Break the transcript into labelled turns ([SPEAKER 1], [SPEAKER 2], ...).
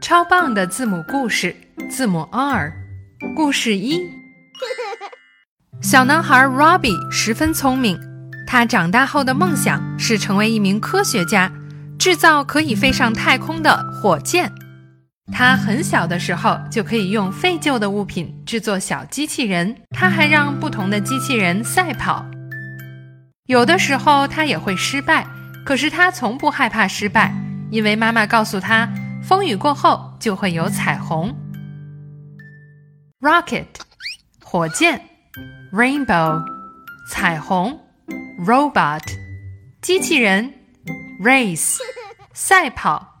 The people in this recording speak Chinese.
[SPEAKER 1] 超棒的字母故事，字母 R。故事一：小男孩 Robbie 十分聪明，他长大后的梦想是成为一名科学家，制造可以飞上太空的火箭。他很小的时候就可以用废旧的物品制作小机器人，他还让不同的机器人赛跑。有的时候他也会失败，可是他从不害怕失败，因为妈妈告诉他。风雨过后就会有彩虹。Rocket，火箭；Rainbow，彩虹；Robot，机器人；Race，赛跑